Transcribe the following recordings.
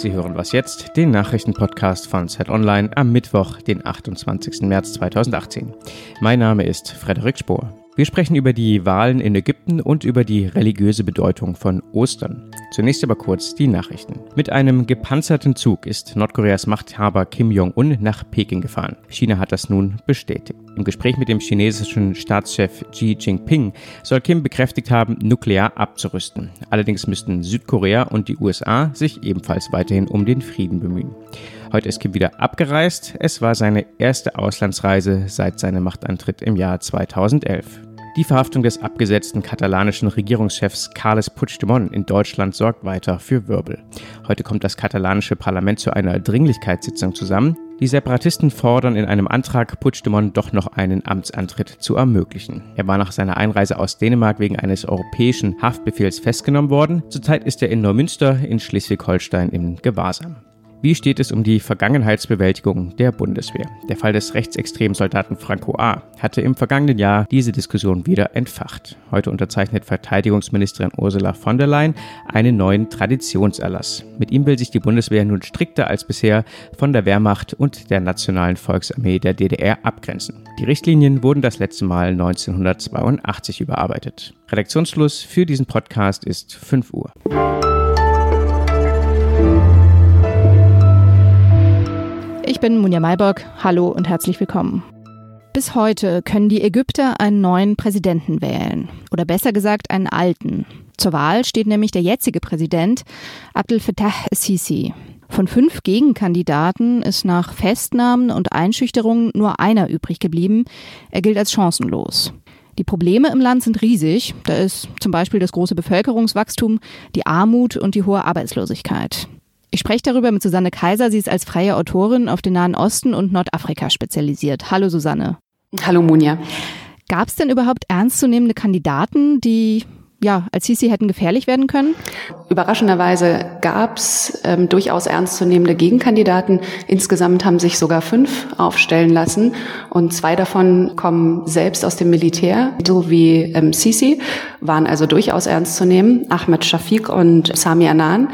Sie hören was jetzt, den Nachrichtenpodcast von Zeit Online am Mittwoch, den 28. März 2018. Mein Name ist Frederik Spohr. Wir sprechen über die Wahlen in Ägypten und über die religiöse Bedeutung von Ostern. Zunächst aber kurz die Nachrichten. Mit einem gepanzerten Zug ist Nordkoreas Machthaber Kim Jong-un nach Peking gefahren. China hat das nun bestätigt. Im Gespräch mit dem chinesischen Staatschef Xi Jinping soll Kim bekräftigt haben, nuklear abzurüsten. Allerdings müssten Südkorea und die USA sich ebenfalls weiterhin um den Frieden bemühen. Heute ist Kim wieder abgereist. Es war seine erste Auslandsreise seit seinem Machtantritt im Jahr 2011. Die Verhaftung des abgesetzten katalanischen Regierungschefs Carles Puigdemont in Deutschland sorgt weiter für Wirbel. Heute kommt das katalanische Parlament zu einer Dringlichkeitssitzung zusammen. Die Separatisten fordern in einem Antrag, Puigdemont doch noch einen Amtsantritt zu ermöglichen. Er war nach seiner Einreise aus Dänemark wegen eines europäischen Haftbefehls festgenommen worden. Zurzeit ist er in Neumünster in Schleswig-Holstein im Gewahrsam. Wie steht es um die Vergangenheitsbewältigung der Bundeswehr? Der Fall des rechtsextremen Soldaten Franco A. hatte im vergangenen Jahr diese Diskussion wieder entfacht. Heute unterzeichnet Verteidigungsministerin Ursula von der Leyen einen neuen Traditionserlass. Mit ihm will sich die Bundeswehr nun strikter als bisher von der Wehrmacht und der Nationalen Volksarmee der DDR abgrenzen. Die Richtlinien wurden das letzte Mal 1982 überarbeitet. Redaktionsschluss für diesen Podcast ist 5 Uhr. Ich bin Munja Maybock. Hallo und herzlich willkommen. Bis heute können die Ägypter einen neuen Präsidenten wählen. Oder besser gesagt einen alten. Zur Wahl steht nämlich der jetzige Präsident Abdel Fattah Sisi. Von fünf Gegenkandidaten ist nach Festnahmen und Einschüchterungen nur einer übrig geblieben. Er gilt als chancenlos. Die Probleme im Land sind riesig. Da ist zum Beispiel das große Bevölkerungswachstum, die Armut und die hohe Arbeitslosigkeit. Ich spreche darüber mit Susanne Kaiser. Sie ist als freie Autorin auf den Nahen Osten und Nordafrika spezialisiert. Hallo Susanne. Hallo Munja. Gab es denn überhaupt ernstzunehmende Kandidaten, die ja, als Sisi hätten gefährlich werden können? Überraschenderweise gab es ähm, durchaus ernstzunehmende Gegenkandidaten. Insgesamt haben sich sogar fünf aufstellen lassen und zwei davon kommen selbst aus dem Militär, so wie ähm, Sisi, waren also durchaus ernst zu nehmen, Ahmed Shafiq und Sami Anan.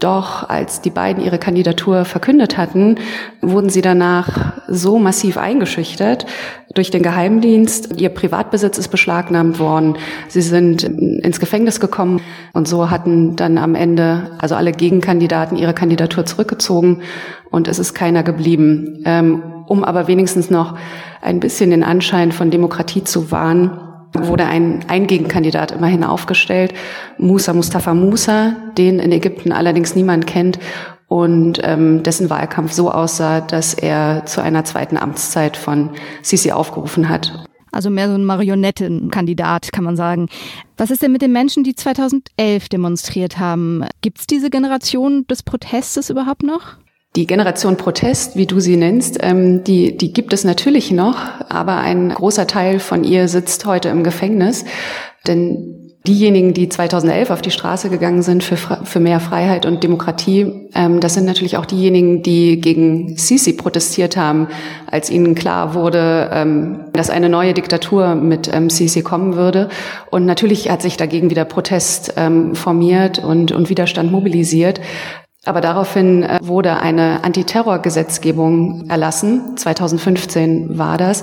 Doch als die beiden ihre Kandidatur verkündet hatten, wurden sie danach so massiv eingeschüchtert durch den Geheimdienst. Ihr Privatbesitz ist beschlagnahmt worden. Sie sind ins Gefängnis gekommen und so hatten dann am Ende also alle Gegenkandidaten ihre Kandidatur zurückgezogen und es ist keiner geblieben. Ähm, um aber wenigstens noch ein bisschen den Anschein von Demokratie zu wahren, wurde ein, ein Gegenkandidat immerhin aufgestellt, Musa Mustafa Musa, den in Ägypten allerdings niemand kennt und ähm, dessen Wahlkampf so aussah, dass er zu einer zweiten Amtszeit von Sisi aufgerufen hat. Also mehr so ein Marionettenkandidat, kann man sagen. Was ist denn mit den Menschen, die 2011 demonstriert haben? Gibt es diese Generation des Protestes überhaupt noch? Die Generation Protest, wie du sie nennst, ähm, die, die gibt es natürlich noch, aber ein großer Teil von ihr sitzt heute im Gefängnis. Denn diejenigen, die 2011 auf die Straße gegangen sind für, für mehr Freiheit und Demokratie, ähm, das sind natürlich auch diejenigen, die gegen Sisi protestiert haben, als ihnen klar wurde, ähm, dass eine neue Diktatur mit ähm, Sisi kommen würde. Und natürlich hat sich dagegen wieder Protest ähm, formiert und, und Widerstand mobilisiert. Aber daraufhin äh, wurde eine Antiterrorgesetzgebung erlassen. 2015 war das,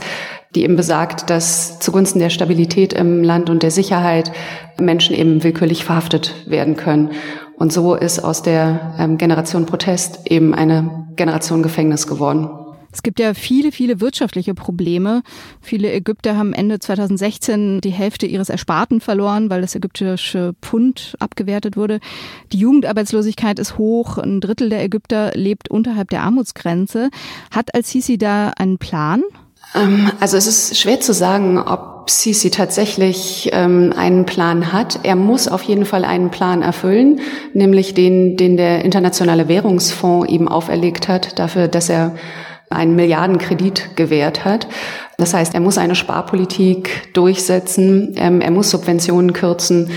die eben besagt, dass zugunsten der Stabilität im Land und der Sicherheit Menschen eben willkürlich verhaftet werden können. Und so ist aus der ähm, Generation Protest eben eine Generation Gefängnis geworden. Es gibt ja viele, viele wirtschaftliche Probleme. Viele Ägypter haben Ende 2016 die Hälfte ihres Ersparten verloren, weil das ägyptische Pfund abgewertet wurde. Die Jugendarbeitslosigkeit ist hoch. Ein Drittel der Ägypter lebt unterhalb der Armutsgrenze. Hat Al-Sisi da einen Plan? Ähm, also es ist schwer zu sagen, ob Sisi tatsächlich ähm, einen Plan hat. Er muss auf jeden Fall einen Plan erfüllen, nämlich den, den der Internationale Währungsfonds ihm auferlegt hat, dafür, dass er einen Milliardenkredit gewährt hat. Das heißt, er muss eine Sparpolitik durchsetzen, ähm, er muss Subventionen kürzen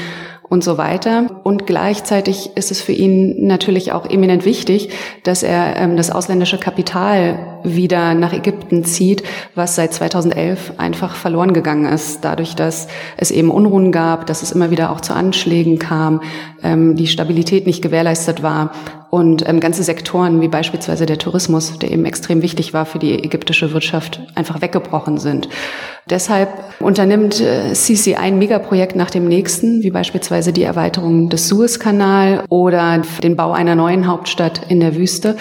und so weiter. Und gleichzeitig ist es für ihn natürlich auch eminent wichtig, dass er ähm, das ausländische Kapital wieder nach Ägypten zieht, was seit 2011 einfach verloren gegangen ist, dadurch, dass es eben Unruhen gab, dass es immer wieder auch zu Anschlägen kam, ähm, die Stabilität nicht gewährleistet war und ähm, ganze Sektoren wie beispielsweise der Tourismus, der eben extrem wichtig war für die ägyptische Wirtschaft, einfach weggebrochen sind. Deshalb unternimmt äh, Sisi ein Megaprojekt nach dem nächsten, wie beispielsweise die Erweiterung des Suezkanal oder den Bau einer neuen Hauptstadt in der Wüste.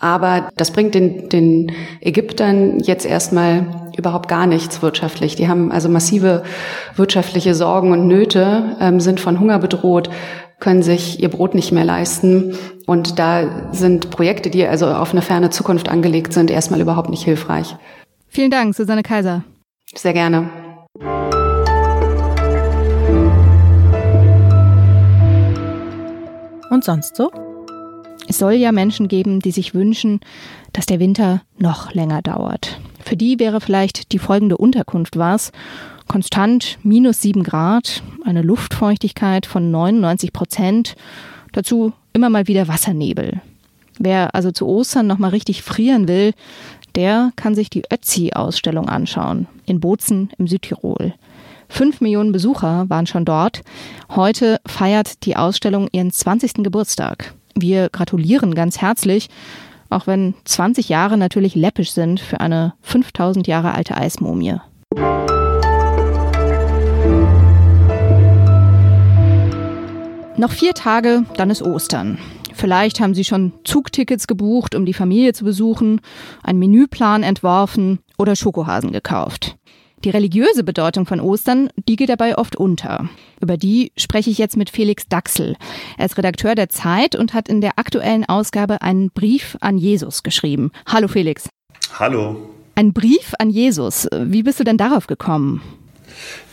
Aber das bringt den, den Ägyptern jetzt erstmal überhaupt gar nichts wirtschaftlich. Die haben also massive wirtschaftliche Sorgen und Nöte, ähm, sind von Hunger bedroht, können sich ihr Brot nicht mehr leisten. Und da sind Projekte, die also auf eine ferne Zukunft angelegt sind, erstmal überhaupt nicht hilfreich. Vielen Dank, Susanne Kaiser. Sehr gerne. Und sonst so? Es soll ja Menschen geben, die sich wünschen, dass der Winter noch länger dauert. Für die wäre vielleicht die folgende Unterkunft was. Konstant minus sieben Grad, eine Luftfeuchtigkeit von 99 Prozent, dazu immer mal wieder Wassernebel. Wer also zu Ostern noch mal richtig frieren will, der kann sich die Ötzi-Ausstellung anschauen in Bozen im Südtirol. Fünf Millionen Besucher waren schon dort. Heute feiert die Ausstellung ihren 20. Geburtstag. Wir gratulieren ganz herzlich, auch wenn 20 Jahre natürlich läppisch sind für eine 5000 Jahre alte Eismumie. Noch vier Tage, dann ist Ostern. Vielleicht haben Sie schon Zugtickets gebucht, um die Familie zu besuchen, einen Menüplan entworfen oder Schokohasen gekauft. Die religiöse Bedeutung von Ostern, die geht dabei oft unter. Über die spreche ich jetzt mit Felix Daxel. Er ist Redakteur der Zeit und hat in der aktuellen Ausgabe einen Brief an Jesus geschrieben. Hallo Felix. Hallo. Ein Brief an Jesus. Wie bist du denn darauf gekommen?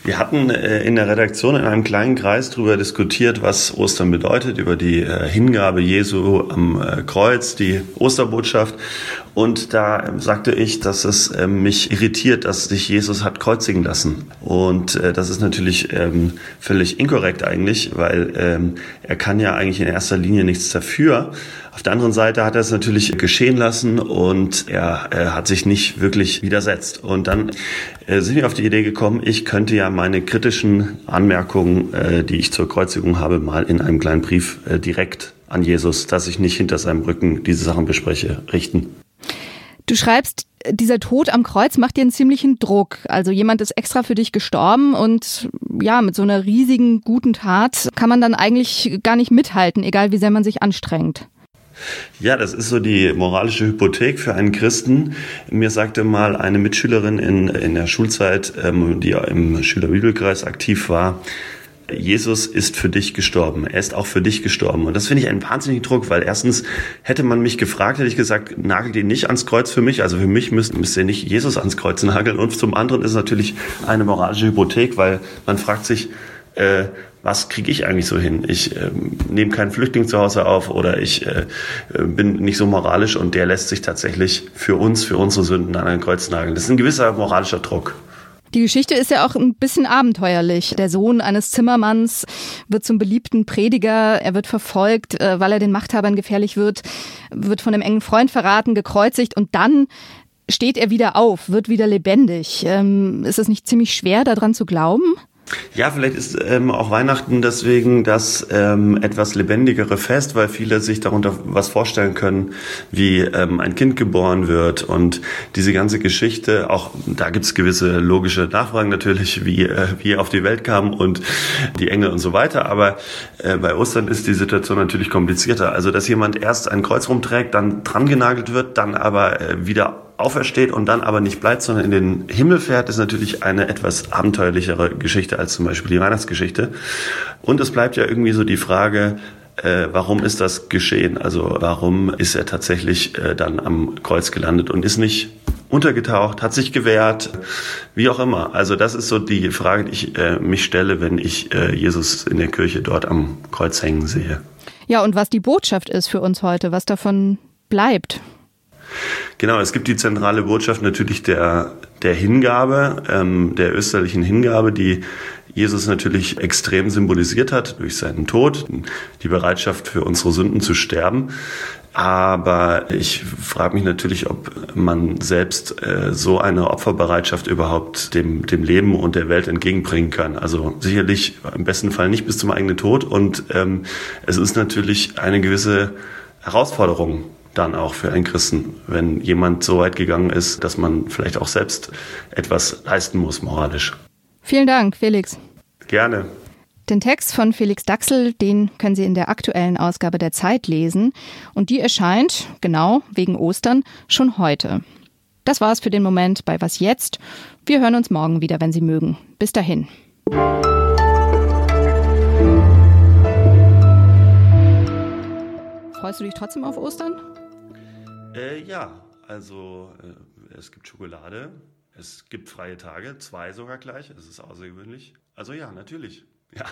Wir hatten äh, in der Redaktion in einem kleinen Kreis darüber diskutiert, was Ostern bedeutet, über die äh, Hingabe Jesu am äh, Kreuz, die Osterbotschaft. Und da sagte ich, dass es mich irritiert, dass sich Jesus hat kreuzigen lassen. Und das ist natürlich ähm, völlig inkorrekt eigentlich, weil ähm, er kann ja eigentlich in erster Linie nichts dafür. Auf der anderen Seite hat er es natürlich geschehen lassen und er, er hat sich nicht wirklich widersetzt. Und dann äh, sind wir auf die Idee gekommen, ich könnte ja meine kritischen Anmerkungen, äh, die ich zur Kreuzigung habe, mal in einem kleinen Brief äh, direkt an Jesus, dass ich nicht hinter seinem Rücken diese Sachen bespreche, richten. Du schreibst, dieser Tod am Kreuz macht dir einen ziemlichen Druck. Also jemand ist extra für dich gestorben und ja, mit so einer riesigen guten Tat kann man dann eigentlich gar nicht mithalten, egal wie sehr man sich anstrengt. Ja, das ist so die moralische Hypothek für einen Christen. Mir sagte mal eine Mitschülerin in, in der Schulzeit, ähm, die im Schülerbibelkreis aktiv war, Jesus ist für dich gestorben. Er ist auch für dich gestorben. Und das finde ich einen wahnsinnigen Druck, weil erstens hätte man mich gefragt, hätte ich gesagt, nagelt ihn nicht ans Kreuz für mich. Also für mich müsst, müsst ihr nicht Jesus ans Kreuz nageln. Und zum anderen ist es natürlich eine moralische Hypothek, weil man fragt sich, äh, was kriege ich eigentlich so hin? Ich äh, nehme keinen Flüchtling zu Hause auf oder ich äh, bin nicht so moralisch und der lässt sich tatsächlich für uns, für unsere Sünden an ein Kreuz nageln. Das ist ein gewisser moralischer Druck. Die Geschichte ist ja auch ein bisschen abenteuerlich. Der Sohn eines Zimmermanns wird zum beliebten Prediger, er wird verfolgt, äh, weil er den Machthabern gefährlich wird, wird von einem engen Freund verraten, gekreuzigt und dann steht er wieder auf, wird wieder lebendig. Ähm, ist es nicht ziemlich schwer, daran zu glauben? Ja, vielleicht ist ähm, auch Weihnachten deswegen das ähm, etwas lebendigere Fest, weil viele sich darunter was vorstellen können, wie ähm, ein Kind geboren wird und diese ganze Geschichte, auch da gibt's gewisse logische Nachfragen natürlich, wie, äh, wie er auf die Welt kam und die Engel und so weiter, aber äh, bei Ostern ist die Situation natürlich komplizierter. Also, dass jemand erst ein Kreuz rumträgt, dann dran genagelt wird, dann aber äh, wieder aufersteht und dann aber nicht bleibt, sondern in den Himmel fährt, ist natürlich eine etwas abenteuerlichere Geschichte als zum Beispiel die Weihnachtsgeschichte. Und es bleibt ja irgendwie so die Frage, äh, warum ist das geschehen? Also warum ist er tatsächlich äh, dann am Kreuz gelandet und ist nicht untergetaucht, hat sich gewehrt, wie auch immer. Also das ist so die Frage, die ich äh, mich stelle, wenn ich äh, Jesus in der Kirche dort am Kreuz hängen sehe. Ja, und was die Botschaft ist für uns heute, was davon bleibt. Genau, es gibt die zentrale Botschaft natürlich der, der Hingabe, ähm, der österlichen Hingabe, die Jesus natürlich extrem symbolisiert hat durch seinen Tod, die Bereitschaft für unsere Sünden zu sterben. Aber ich frage mich natürlich, ob man selbst äh, so eine Opferbereitschaft überhaupt dem, dem Leben und der Welt entgegenbringen kann. Also sicherlich im besten Fall nicht bis zum eigenen Tod. Und ähm, es ist natürlich eine gewisse Herausforderung dann auch für einen Christen, wenn jemand so weit gegangen ist, dass man vielleicht auch selbst etwas leisten muss moralisch. Vielen Dank, Felix. Gerne. Den Text von Felix Daxel, den können Sie in der aktuellen Ausgabe der Zeit lesen. Und die erscheint, genau wegen Ostern, schon heute. Das war's für den Moment bei Was jetzt? Wir hören uns morgen wieder, wenn Sie mögen. Bis dahin. Freust du dich trotzdem auf Ostern? Äh, ja, also äh, es gibt Schokolade, es gibt freie Tage, zwei sogar gleich, es ist außergewöhnlich. Also ja, natürlich. Ja.